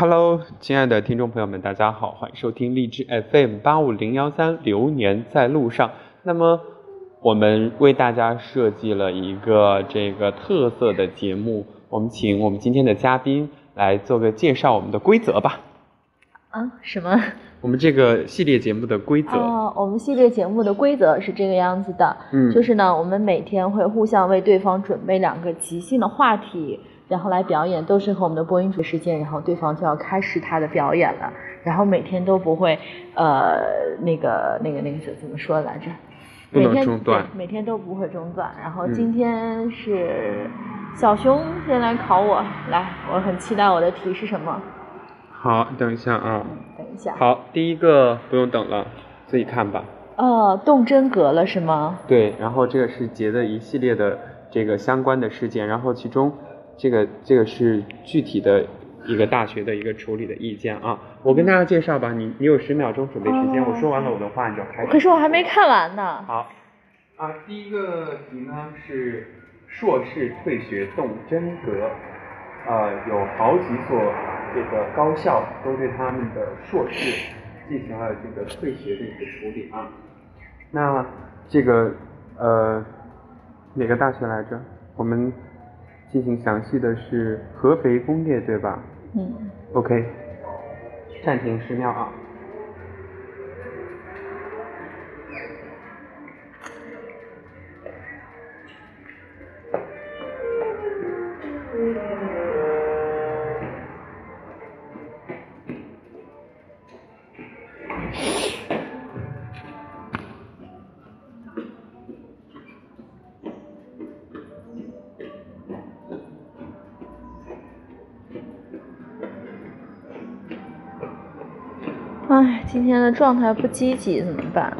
Hello，亲爱的听众朋友们，大家好，欢迎收听荔枝 FM 八五零幺三《流年在路上》。那么，我们为大家设计了一个这个特色的节目，我们请我们今天的嘉宾来做个介绍，我们的规则吧。啊？什么？我们这个系列节目的规则。哦，我们系列节目的规则是这个样子的，嗯就是呢，我们每天会互相为对方准备两个即兴的话题，然后来表演，都是和我们的播音主时间，然后对方就要开始他的表演了，然后每天都不会，呃，那个那个那个怎怎么说来着？不能每天中断对每天都不会中断。然后嗯今天是小熊先来考我，来，我很期待我的题是什么？好，等一下啊。等一下。好，第一个不用等了，自己看吧。哦，动真格了是吗？对，然后这个是节的一系列的这个相关的事件，然后其中这个这个是具体的一个大学的一个处理的意见啊。我跟大家介绍吧，你你有十秒钟准备时间，哦我说完了我的话你就开始。可是我还没看完呢。好，啊，第一个题呢是硕士退学动真格，呃，有好几所这个高校都对他们的硕士进行了这个退学的一个处理啊。那这个呃哪个大学来着？我们进行详细的是合肥工业对吧嗯，？OK，暂停十秒啊。今天的状态不积极怎么办？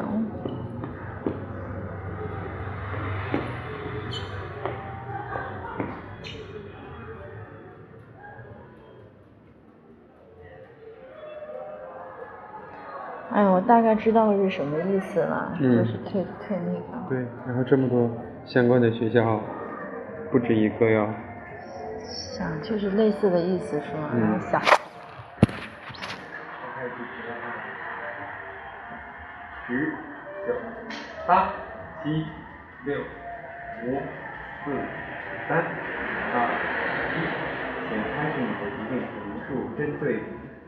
哎，我大概知道是什么意思了，嗯就是退退那个。对，然后这么多相关的学校，不止一个哟。想就是类似的意思是吗？嗯然后想，十、九、八、七、六、五、四、三、二、一，请开始你的一定陈述，针对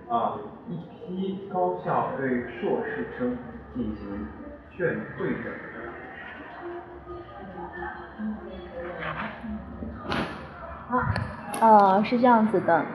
啊一批高校对硕士生进行劝退的。好呃，是这样子的，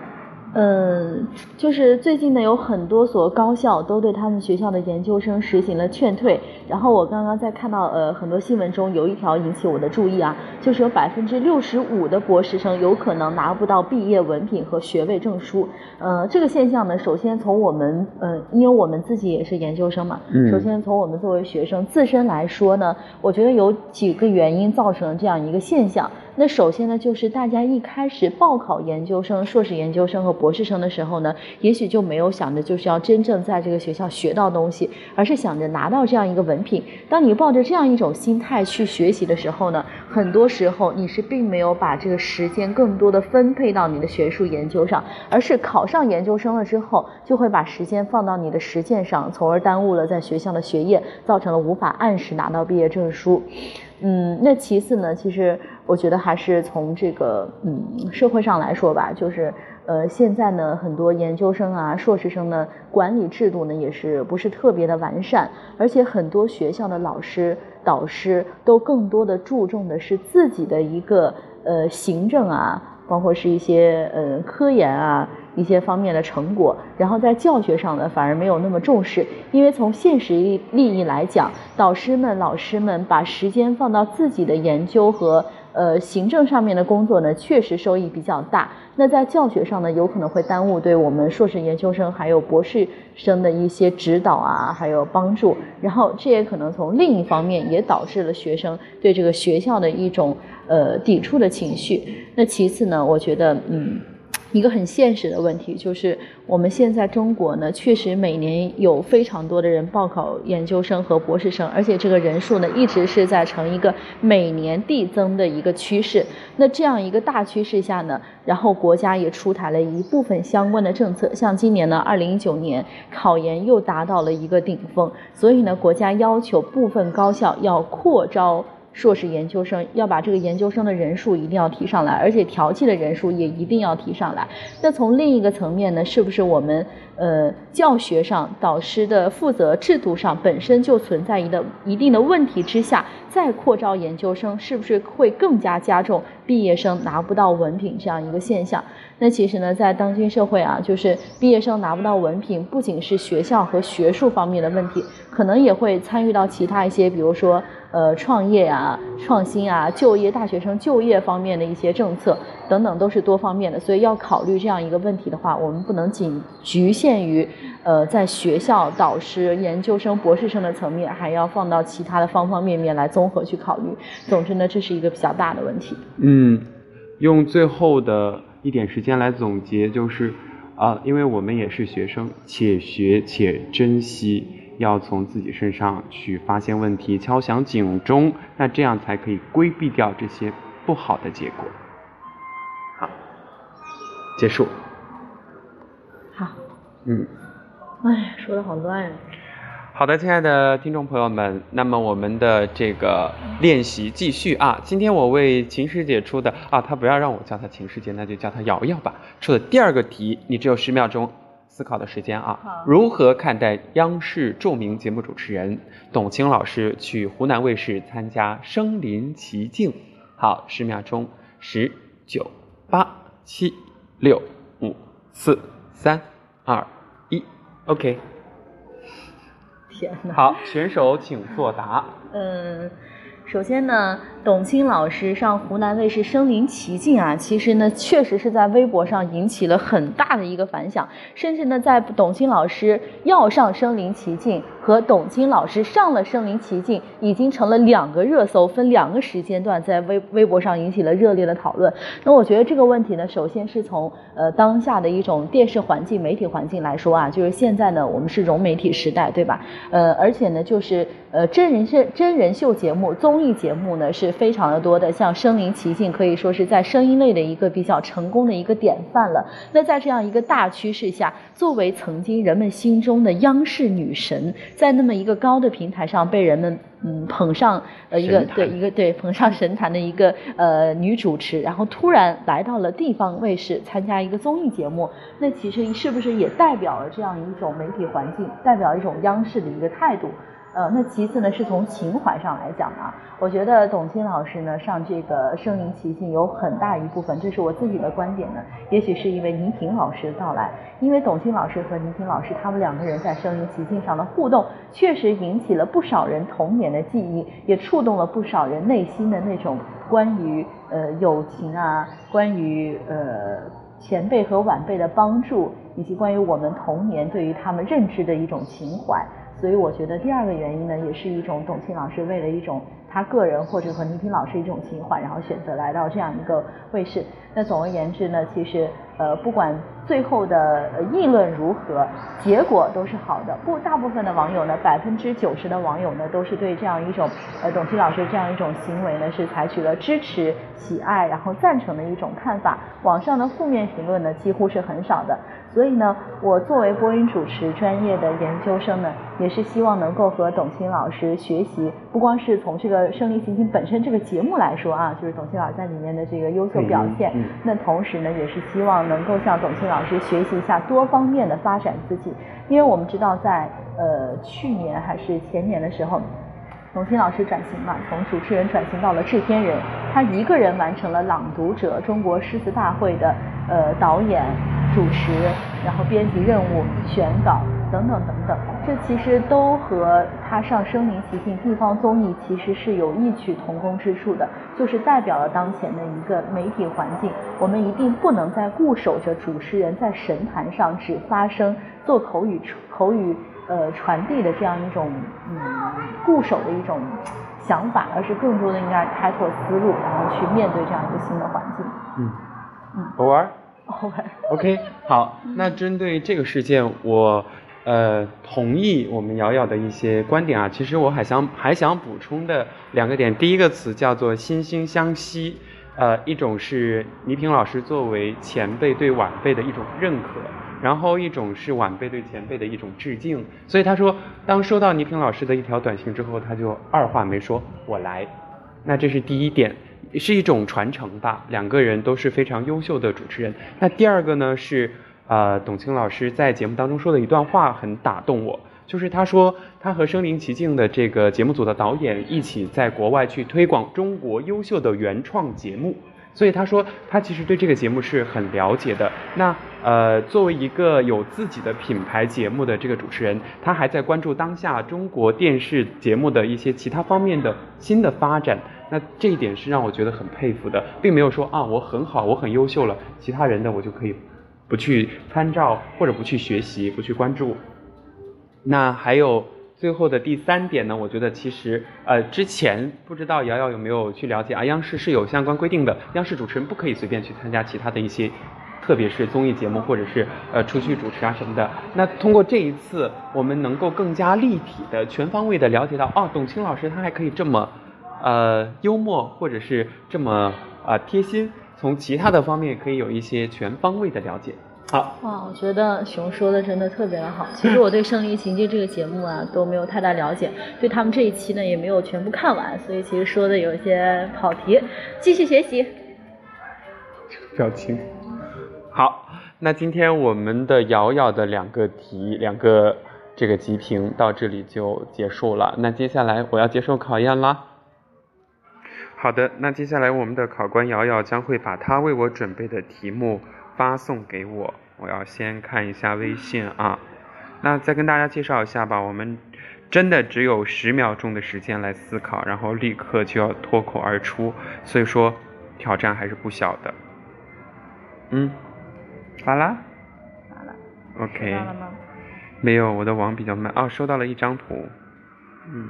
嗯，就是最近呢，有很多所高校都对他们学校的研究生实行了劝退。然后我刚刚在看到呃很多新闻中有一条引起我的注意啊，就是有百分之六十五的博士生有可能拿不到毕业文凭和学位证书。呃，这个现象呢，首先从我们呃，因为我们自己也是研究生嘛，嗯首先从我们作为学生自身来说呢，我觉得有几个原因造成了这样一个现象。那首先呢，就是大家一开始报考研究生、硕士研究生和博士生的时候呢，也许就没有想着就是要真正在这个学校学到东西，而是想着拿到这样一个文凭。当你抱着这样一种心态去学习的时候呢，很多时候你是并没有把这个时间更多的分配到你的学术研究上，而是考上研究生了之后，就会把时间放到你的实践上，从而耽误了在学校的学业，造成了无法按时拿到毕业证书。嗯，那其次呢，其实我觉得还是从这个嗯社会上来说吧，就是呃现在呢很多研究生啊、硕士生呢管理制度呢也是不是特别的完善，而且很多学校的老师、导师都更多的注重的是自己的一个呃行政啊，包括是一些呃科研啊一些方面的成果，然后在教学上呢反而没有那么重视，因为从现实利利益来讲，导师们、老师们把时间放到自己的研究和呃行政上面的工作呢，确实收益比较大。那在教学上呢，有可能会耽误对我们硕士研究生还有博士生的一些指导啊，还有帮助。然后这也可能从另一方面也导致了学生对这个学校的一种呃抵触的情绪。那其次呢，我觉得嗯。一个很现实的问题，就是我们现在中国呢，确实每年有非常多的人报考研究生和博士生，而且这个人数呢，一直是在呈一个每年递增的一个趋势。那这样一个大趋势下呢，然后国家也出台了一部分相关的政策，像今年呢，二零一九年考研又达到了一个顶峰，所以呢，国家要求部分高校要扩招。硕士研究生要把这个研究生的人数一定要提上来，而且调剂的人数也一定要提上来。那从另一个层面呢，是不是我们呃教学上导师的负责制度上本身就存在一个一定的问题之下，再扩招研究生，是不是会更加加重毕业生拿不到文凭这样一个现象？那其实呢，在当今社会啊，就是毕业生拿不到文凭，不仅是学校和学术方面的问题，可能也会参与到其他一些，比如说。呃，创业啊，创新啊，就业，大学生就业方面的一些政策等等，都是多方面的。所以要考虑这样一个问题的话，我们不能仅局限于呃在学校导师、研究生、博士生的层面，还要放到其他的方方面面来综合去考虑。总之呢，这是一个比较大的问题。嗯，用最后的一点时间来总结，就是啊，因为我们也是学生，且学且珍惜。要从自己身上去发现问题，敲响警钟，那这样才可以规避掉这些不好的结果。好，结束。好。嗯。哎，说的好乱呀。好的，亲爱的听众朋友们，那么我们的这个练习继续啊。今天我为秦师姐出的啊，她不要让我叫她秦师姐，那就叫她瑶瑶吧。出的第二个题，你只有十秒钟。思考的时间啊，如何看待央视著名节目主持人董卿老师去湖南卫视参加《声临其境》？好，十秒钟，十、九、八、七、六、五、四、三、二、一，OK。天哪！好，选手请作答。嗯。首先呢，董卿老师上湖南卫视《身临其境》啊，其实呢，确实是在微博上引起了很大的一个反响，甚至呢，在董卿老师要上《身临其境》和董卿老师上了《身临其境》已经成了两个热搜，分两个时间段在微微博上引起了热烈的讨论。那我觉得这个问题呢，首先是从呃当下的一种电视环境、媒体环境来说啊，就是现在呢，我们是融媒体时代，对吧？呃，而且呢，就是呃真人秀、真人秀节目综艺节目呢是非常的多的，像《身临其境》可以说是在声音类的一个比较成功的一个典范了。那在这样一个大趋势下，作为曾经人们心中的央视女神，在那么一个高的平台上被人们嗯捧上呃一个对一个对捧上神坛的一个呃女主持，然后突然来到了地方卫视参加一个综艺节目，那其实是不是也代表了这样一种媒体环境，代表一种央视的一个态度？呃，那其次呢，是从情怀上来讲啊，我觉得董卿老师呢上这个《声临其境》有很大一部分，这是我自己的观点呢，也许是因为倪萍老师的到来，因为董卿老师和倪萍老师他们两个人在《声临其境》上的互动，确实引起了不少人童年的记忆，也触动了不少人内心的那种关于呃友情啊，关于呃前辈和晚辈的帮助，以及关于我们童年对于他们认知的一种情怀。所以我觉得第二个原因呢，也是一种董卿老师为了一种他个人或者和倪萍老师一种情怀，然后选择来到这样一个卫视。那总而言之呢，其实呃不管最后的议论如何，结果都是好的。不，大部分的网友呢，百分之九十的网友呢，都是对这样一种呃董卿老师这样一种行为呢，是采取了支持、喜爱，然后赞成的一种看法。网上的负面评论呢，几乎是很少的。所以呢，我作为播音主持专业的研究生呢，也是希望能够和董卿老师学习，不光是从这个《声临其境》本身这个节目来说啊，就是董卿老师在里面的这个优秀表现。那同时呢，也是希望能够向董卿老师学习一下多方面的发展自己，因为我们知道在呃去年还是前年的时候，董卿老师转型嘛，从主持人转型到了制片人，他一个人完成了《朗读者》中国诗词大会的呃导演。主持，然后编辑任务、选稿等等等等，这其实都和他上《声临其境》地方综艺其实是有异曲同工之处的，就是代表了当前的一个媒体环境。我们一定不能再固守着主持人在神坛上只发声、做口语口语呃传递的这样一种嗯固守的一种想法，而是更多的应该开拓思路，然后去面对这样一个新的环境。嗯嗯，偶尔。OK，好，那针对这个事件，我呃同意我们瑶瑶的一些观点啊。其实我还想还想补充的两个点，第一个词叫做惺惺相惜，呃，一种是倪萍老师作为前辈对晚辈的一种认可，然后一种是晚辈对前辈的一种致敬。所以他说，当收到倪萍老师的一条短信之后，他就二话没说，我来。那这是第一点。是一种传承吧，两个人都是非常优秀的主持人。那第二个呢是，呃，董卿老师在节目当中说的一段话很打动我，就是他说他和身临其境的这个节目组的导演一起在国外去推广中国优秀的原创节目，所以他说他其实对这个节目是很了解的。那呃，作为一个有自己的品牌节目的这个主持人，他还在关注当下中国电视节目的一些其他方面的新的发展。那这一点是让我觉得很佩服的，并没有说啊我很好，我很优秀了，其他人的我就可以不去参照或者不去学习，不去关注。那还有最后的第三点呢？我觉得其实呃之前不知道瑶瑶有没有去了解啊？央视是有相关规定的，央视主持人不可以随便去参加其他的一些，特别是综艺节目或者是呃出去主持啊什么的。那通过这一次，我们能够更加立体的、全方位的了解到，哦，董卿老师她还可以这么。呃，幽默或者是这么啊贴心，从其他的方面可以有一些全方位的了解。好，哇，我觉得熊说的真的特别的好。其实我对《胜利情境》这个节目啊都没有太大了解，对他们这一期呢也没有全部看完，所以其实说的有一些跑题，继续学习。表情。好，那今天我们的瑶瑶的两个题，两个这个集评到这里就结束了。那接下来我要接受考验啦。好的，那接下来我们的考官瑶瑶将会把她为我准备的题目发送给我。我要先看一下微信啊。那再跟大家介绍一下吧，我们真的只有十秒钟的时间来思考，然后立刻就要脱口而出，所以说挑战还是不小的。嗯，发了？发了。OK。没有，我的网比较慢。哦，收到了一张图。嗯。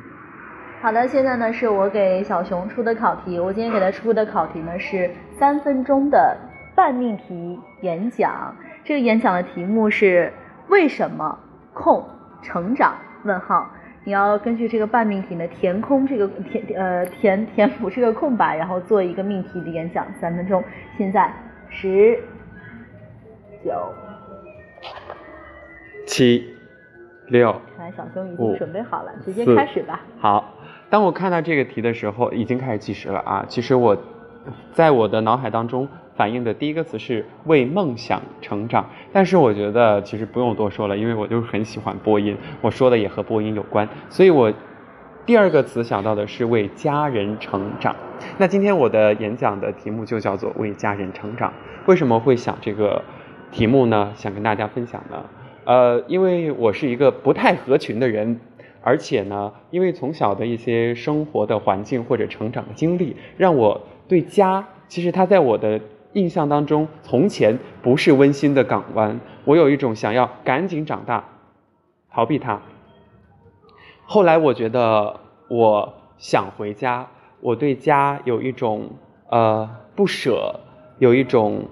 好的，现在呢是我给小熊出的考题。我今天给他出的考题呢是三分钟的半命题演讲。这个演讲的题目是为什么空成长？问号。你要根据这个半命题呢填空这个填呃填填补这个空白，然后做一个命题的演讲，三分钟。现在十九七六，看来小熊已经准备好了，直接开始吧。好。当我看到这个题的时候，已经开始计时了啊！其实我，在我的脑海当中反映的第一个词是为梦想成长，但是我觉得其实不用多说了，因为我就是很喜欢播音，我说的也和播音有关，所以我第二个词想到的是为家人成长。那今天我的演讲的题目就叫做为家人成长。为什么会想这个题目呢？想跟大家分享呢？呃，因为我是一个不太合群的人。而且呢，因为从小的一些生活的环境或者成长的经历，让我对家，其实它在我的印象当中，从前不是温馨的港湾。我有一种想要赶紧长大，逃避它。后来我觉得我想回家，我对家有一种呃不舍，有一种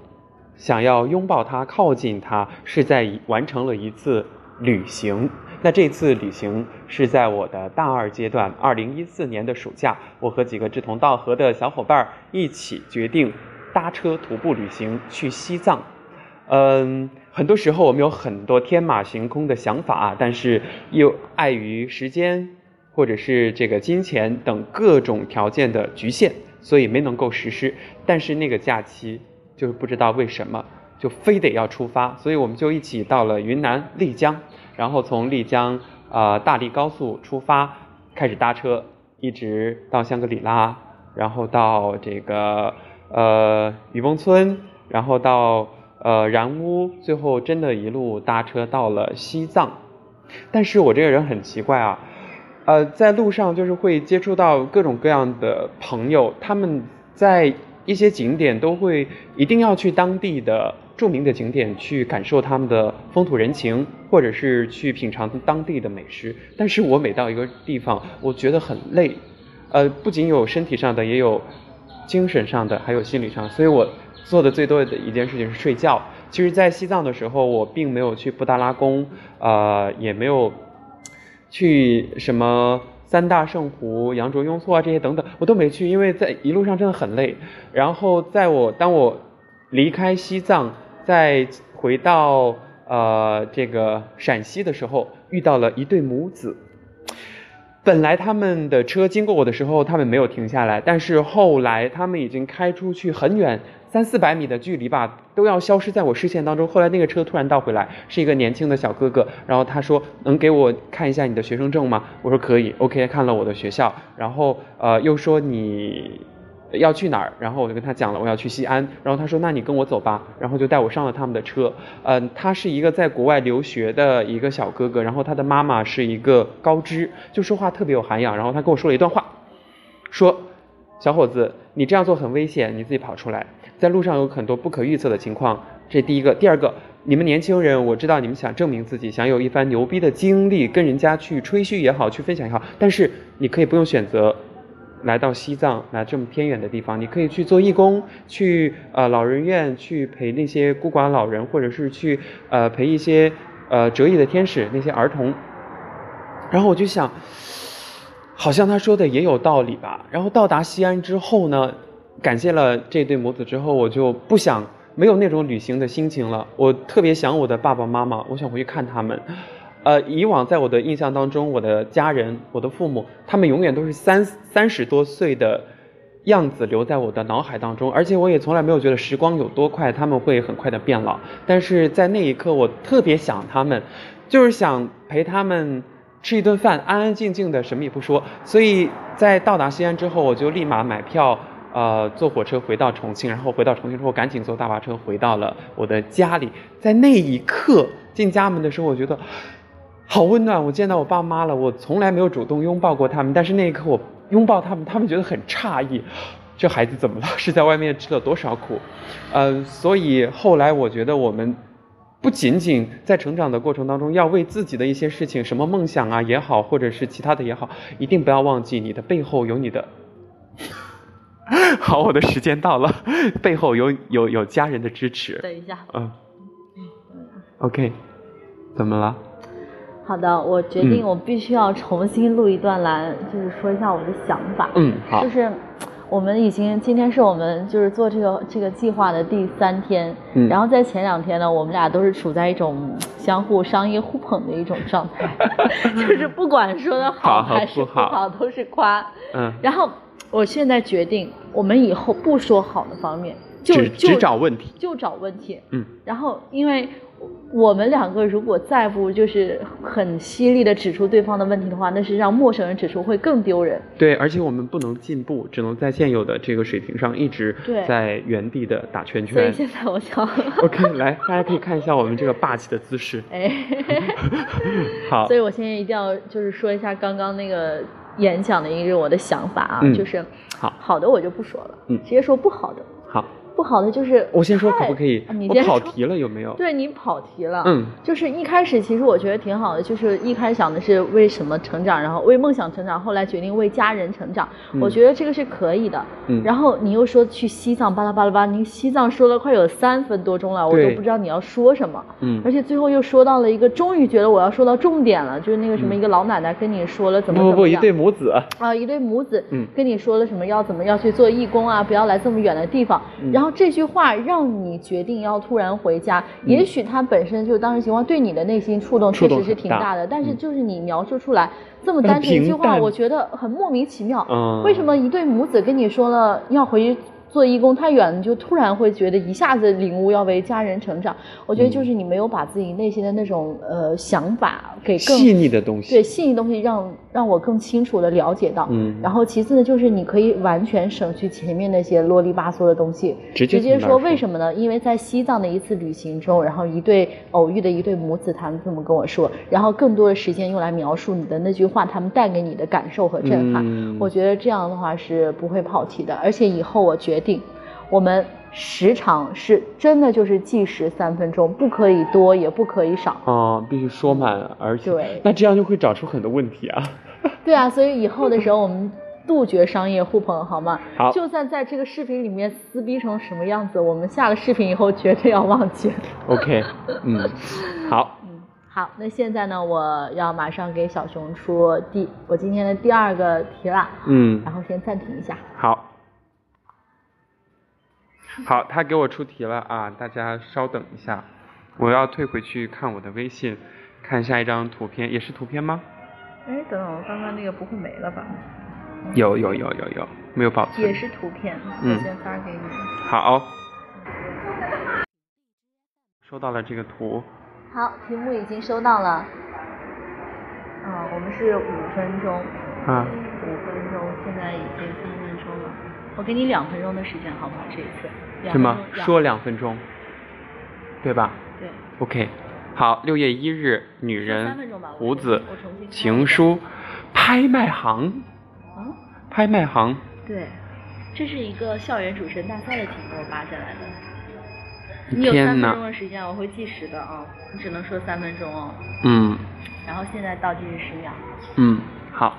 想要拥抱它、靠近它，是在完成了一次旅行。那这次旅行是在我的大二阶段，二零一四年的暑假，我和几个志同道合的小伙伴一起决定搭车徒步旅行去西藏。嗯，很多时候我们有很多天马行空的想法，但是又碍于时间或者是这个金钱等各种条件的局限，所以没能够实施。但是那个假期就是不知道为什么就非得要出发，所以我们就一起到了云南丽江。然后从丽江啊大理高速出发，开始搭车，一直到香格里拉，然后到这个呃雨崩村，然后到呃然乌，最后真的一路搭车到了西藏。但是我这个人很奇怪啊，呃在路上就是会接触到各种各样的朋友，他们在一些景点都会一定要去当地的。著名的景点去感受他们的风土人情，或者是去品尝当地的美食。但是我每到一个地方，我觉得很累，呃，不仅有身体上的，也有精神上的，还有心理上。所以我做的最多的一件事情是睡觉。其实，在西藏的时候，我并没有去布达拉宫，呃，也没有去什么三大圣湖、羊卓雍措啊这些等等，我都没去，因为在一路上真的很累。然后，在我当我离开西藏，在回到呃这个陕西的时候，遇到了一对母子。本来他们的车经过我的时候，他们没有停下来，但是后来他们已经开出去很远，三四百米的距离吧，都要消失在我视线当中。后来那个车突然倒回来，是一个年轻的小哥哥，然后他说：“能给我看一下你的学生证吗？”我说：“可以。”OK，看了我的学校，然后呃又说你。要去哪儿？然后我就跟他讲了，我要去西安。然后他说：“那你跟我走吧。”然后就带我上了他们的车。嗯，他是一个在国外留学的一个小哥哥，然后他的妈妈是一个高知，就说话特别有涵养。然后他跟我说了一段话，说：“小伙子，你这样做很危险，你自己跑出来，在路上有很多不可预测的情况。这第一个，第二个，你们年轻人，我知道你们想证明自己，想有一番牛逼的经历，跟人家去吹嘘也好，去分享也好，但是你可以不用选择。”来到西藏，来这么偏远的地方，你可以去做义工，去呃老人院去陪那些孤寡老人，或者是去呃陪一些呃折翼的天使那些儿童。然后我就想，好像他说的也有道理吧。然后到达西安之后呢，感谢了这对母子之后，我就不想没有那种旅行的心情了。我特别想我的爸爸妈妈，我想回去看他们。呃，以往在我的印象当中，我的家人、我的父母，他们永远都是三三十多岁的样子留在我的脑海当中，而且我也从来没有觉得时光有多快，他们会很快的变老。但是在那一刻，我特别想他们，就是想陪他们吃一顿饭，安安静静的，什么也不说。所以在到达西安之后，我就立马买票，呃，坐火车回到重庆，然后回到重庆之后，赶紧坐大巴车回到了我的家里。在那一刻进家门的时候，我觉得。好温暖！我见到我爸妈了，我从来没有主动拥抱过他们，但是那一刻我拥抱他们，他们觉得很诧异，这孩子怎么了？是在外面吃了多少苦？呃，所以后来我觉得我们不仅仅在成长的过程当中要为自己的一些事情，什么梦想啊也好，或者是其他的也好，一定不要忘记你的背后有你的。好，我的时间到了，背后有有有家人的支持。等一下。嗯。OK，怎么了？好的，我决定我必须要重新录一段来，就是说一下我的想法。嗯，好。就是我们已经今天是我们就是做这个这个计划的第三天，嗯，然后在前两天呢，我们俩都是处在一种相互商业互捧的一种状态，就是不管说的好还是不好，都是夸。嗯。然后我现在决定，我们以后不说好的方面，就只找问题，就找问题。嗯。然后因为。我们两个如果再不就是很犀利的指出对方的问题的话，那是让陌生人指出会更丢人。对，而且我们不能进步，只能在现有的这个水平上一直在原地的打圈圈。所以现在我想，OK，来，大家可以看一下我们这个霸气的姿势。哎，好。所以我现在一定要就是说一下刚刚那个演讲的一个我的想法啊，就是好好的我就不说了，嗯，直接说不好的。好。不好的就是我先说可不可以？我跑题了有没有？对你跑题了。嗯，就是一开始其实我觉得挺好的，就是一开始想的是为什么成长，然后为梦想成长，后来决定为家人成长。我觉得这个是可以的。嗯。然后你又说去西藏巴拉巴拉巴，你西藏说了快有三分多钟了，我都不知道你要说什么。嗯。而且最后又说到了一个，终于觉得我要说到重点了，就是那个什么一个老奶奶跟你说了怎么怎么不不一对母子啊一对母子嗯跟你说了什么要怎么要去做义工啊不要来这么远的地方，然后这句话。让你决定要突然回家，也许他本身就当时情况对你的内心触动确实是挺大的，但是就是你描述出来这么单纯一句话，我觉得很莫名其妙。为什么一对母子跟你说了要回去？做义工太远，你就突然会觉得一下子领悟要为家人成长。我觉得就是你没有把自己内心的那种呃想法给更细腻的东西，对细腻东西让让我更清楚的了解到。嗯。然后其次呢，就是你可以完全省去前面那些啰里吧嗦的东西，直接说为什么呢？因为在西藏的一次旅行中，然后一对偶遇的一对母子，他们这么跟我说，然后更多的时间用来描述你的那句话，他们带给你的感受和震撼。嗯。我觉得这样的话是不会跑题的，而且以后我决。定，我们时长是真的就是计时三分钟，不可以多也不可以少啊，必须说满，而且对，那这样就会找出很多问题啊。对啊，所以以后的时候我们杜绝商业互捧，好吗？好就算在这个视频里面撕逼成什么样子，我们下了视频以后绝对要忘记。OK，嗯，好，嗯，好，那现在呢，我要马上给小熊出第我今天的第二个题了，嗯，然后先暂停一下。好，好，他给我出题了啊，大家稍等一下，我要退回去看我的微信，看下一张图片，也是图片吗？哎，等等，我刚刚那个不会没了吧？有有有有有，没有保存。也是图片，嗯我先发给你。好，收到了这个图。好，题目已经收到了。嗯，我们是五分钟，啊，五分钟，现在已经三分钟了。我给你两分钟的时间，好不好？这一次。两是吗分？钟说两分钟，对吧对。？OK，好，六月一日，女三人胡子情书，拍卖行，嗯，拍卖行，对，这是一个校园主持人大赛的题目，我扒下来的。你有三分钟，的时间，我会计时的啊，你只能说三分钟哦。嗯然后现在倒计时十秒。嗯，好，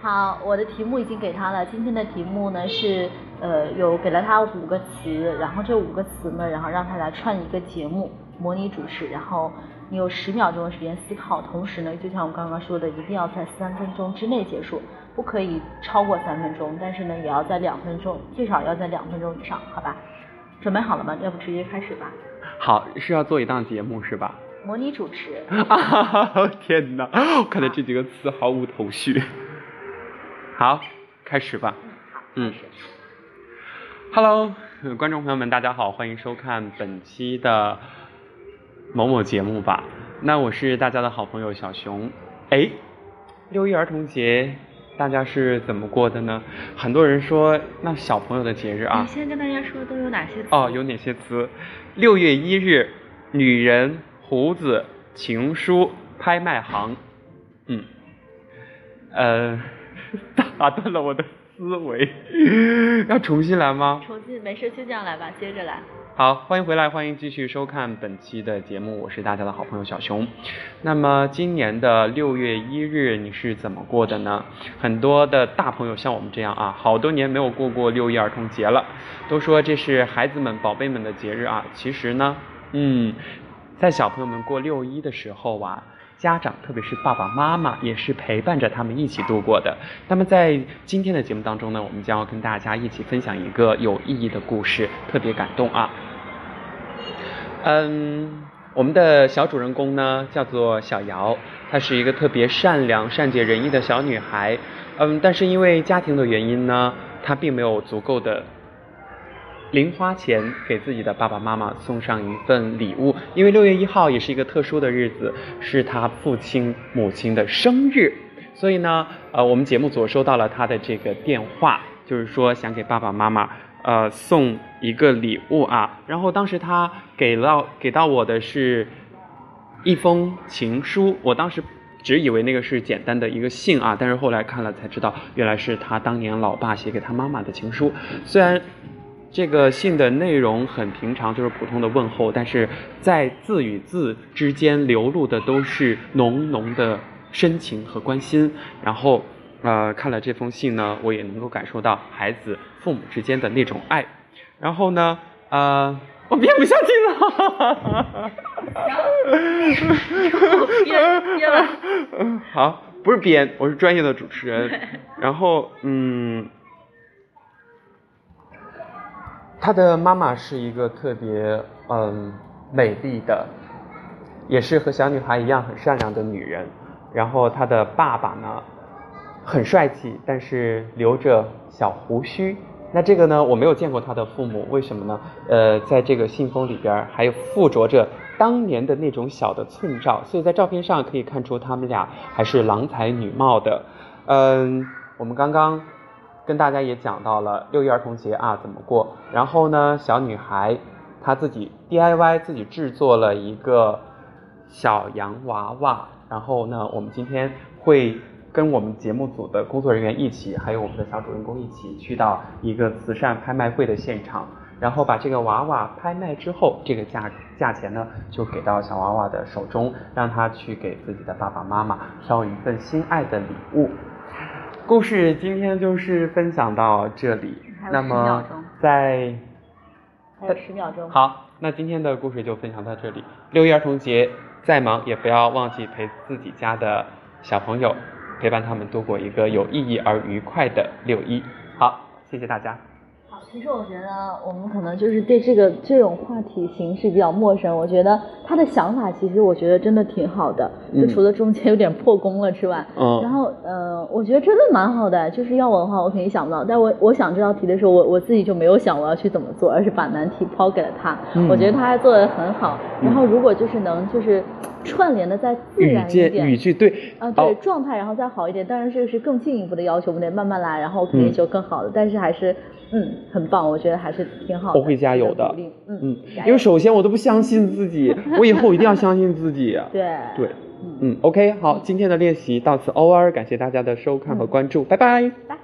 好，我的题目已经给他了。今天的题目呢是，呃，有给了他五个词，然后这五个词呢，然后让他来串一个节目，模拟主持，然后你有十秒钟的时间思考，同时呢，就像我刚刚说的，一定要在三分钟之内结束，不可以超过三分钟，但是呢，也要在两分钟，最少要在两分钟以上，好吧？准备好了吗？要不直接开始吧。好，是要做一档节目是吧？模拟主持，啊！天哪，我看到这几个词毫无头绪。好，开始吧。嗯，Hello，呃观众朋友们，大家好，欢迎收看本期的某某节目吧。那我是大家的好朋友小熊。哎，六一儿童节大家是怎么过的呢？很多人说，那小朋友的节日啊你，先跟大家说都有哪些词？哦，有哪些词？六月一日，女人、胡子、情书、拍卖行。嗯，呃，打断了我的思维，要重新来吗？重新，没事，就这样来吧，接着来。好，欢迎回来，欢迎继续收看本期的节目，我是大家的好朋友小熊。那么今年的六月一日你是怎么过的呢？很多的大朋友像我们这样啊，好多年没有过过六一儿童节了，都说这是孩子们、宝贝们的节日啊。其实呢，嗯，在小朋友们过六一的时候啊。家长，特别是爸爸妈妈，也是陪伴着他们一起度过的。那么在今天的节目当中呢，我们将要跟大家一起分享一个有意义的故事，特别感动啊。嗯，我们的小主人公呢叫做小瑶，她是一个特别善良、善解人意的小女孩。嗯，但是因为家庭的原因呢，她并没有足够的零花钱给自己的爸爸妈妈送上一份礼物，因为六月一号也是一个特殊的日子，是他父亲母亲的生日，所以呢，呃，我们节目组收到了他的这个电话，就是说想给爸爸妈妈呃送一个礼物啊，然后当时他给到给到我的是一封情书，我当时。只以为那个是简单的一个信啊，但是后来看了才知道，原来是他当年老爸写给他妈妈的情书。虽然这个信的内容很平常，就是普通的问候，但是在字与字之间流露的都是浓浓的深情和关心。然后，呃，看了这封信呢，我也能够感受到孩子父母之间的那种爱。然后呢，呃，我编不下去了。编编了。好，不是编，我是专业的主持人。然后，嗯，他的妈妈是一个特别嗯美丽的，也是和小女孩一样很善良的女人。然后他的爸爸呢，很帅气，但是留着小胡须。那这个呢，我没有见过他的父母，为什么呢？呃，在这个信封里边儿还附着着当年的那种小的寸照，所以在照片上可以看出他们俩还是郎才女貌的。嗯，我们刚刚跟大家也讲到了六一儿童节啊怎么过，然后呢，小女孩她自己 DIY 自己制作了一个小洋娃娃，然后呢，我们今天会跟我们节目组的工作人员一起，还有我们的小主人公一起去到一个慈善拍卖会的现场，然后把这个娃娃拍卖之后，这个价价钱呢就给到小娃娃的手中，让他去给自己的爸爸妈妈挑一份心爱的礼物。故事今天就是分享到这里。那么在还有十秒钟。好，那今天的故事就分享到这里。六一儿童节再忙也不要忘记陪自己家的小朋友，陪伴他们度过一个有意义而愉快的六一。好，谢谢大家。好其实我觉得我们可能就是对这个这种话题形式比较陌生。我觉得他的想法其实我觉得真的挺好的，就除了中间有点破功了之外，嗯，然后嗯，我觉得真的蛮好的。就是要我的话，我肯定想不到。但我我想这道题的时候，我我自己就没有想我要去怎么做，而是把难题抛给了他。我觉得他还做的很好。然后如果就是能就是串联的再自然一点，语句对，啊对，状态然后再好一点。当然这个是更进一步的要求，我们得慢慢来，然后肯定就更好了。但是还是。嗯，很棒，我觉得还是挺好的。我会加油的，嗯嗯，因为首先我都不相信自己，我以后一定要相信自己。对对，嗯，OK，好，今天的练习到此 over，感谢大家的收看和关注，拜拜。拜。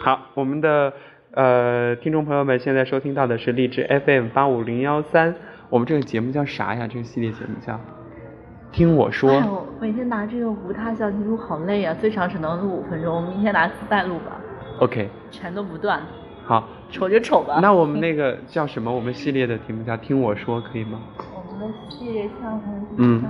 好，我们的呃听众朋友们，现在收听到的是励志 FM 八五零幺三，我们这个节目叫啥呀？这个系列节目叫？听我说，每天拿这个无他小题录好累啊，最长只能录五分钟，我们明天拿磁带录吧。OK。全都不断。好。丑就丑吧。那我们那个叫什么？我们系列的题目叫听我说，可以吗？我们的系列像嗯。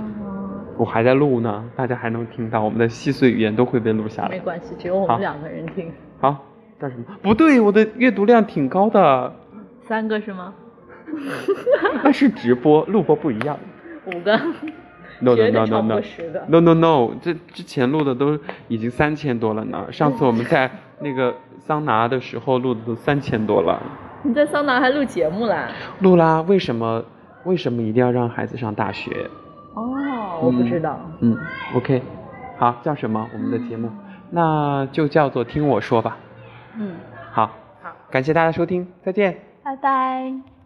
我还在录呢，大家还能听到我们的细碎语言都会被录下来。没关系，只有我们两个人听。好。干什么？不对，我的阅读量挺高的。三个是吗？那是直播，录播不一样。五个。no no no no no no no no，这之前录的都已经三千多了呢。上次我们在那个桑拿的时候录的都三千多了。你在桑拿还录节目啦？录啦，为什么？为什么一定要让孩子上大学？哦，我不知道。嗯，OK，好，叫什么？我们的节目，那就叫做听我说吧。嗯，好，好，感谢大家收听，再见。拜拜。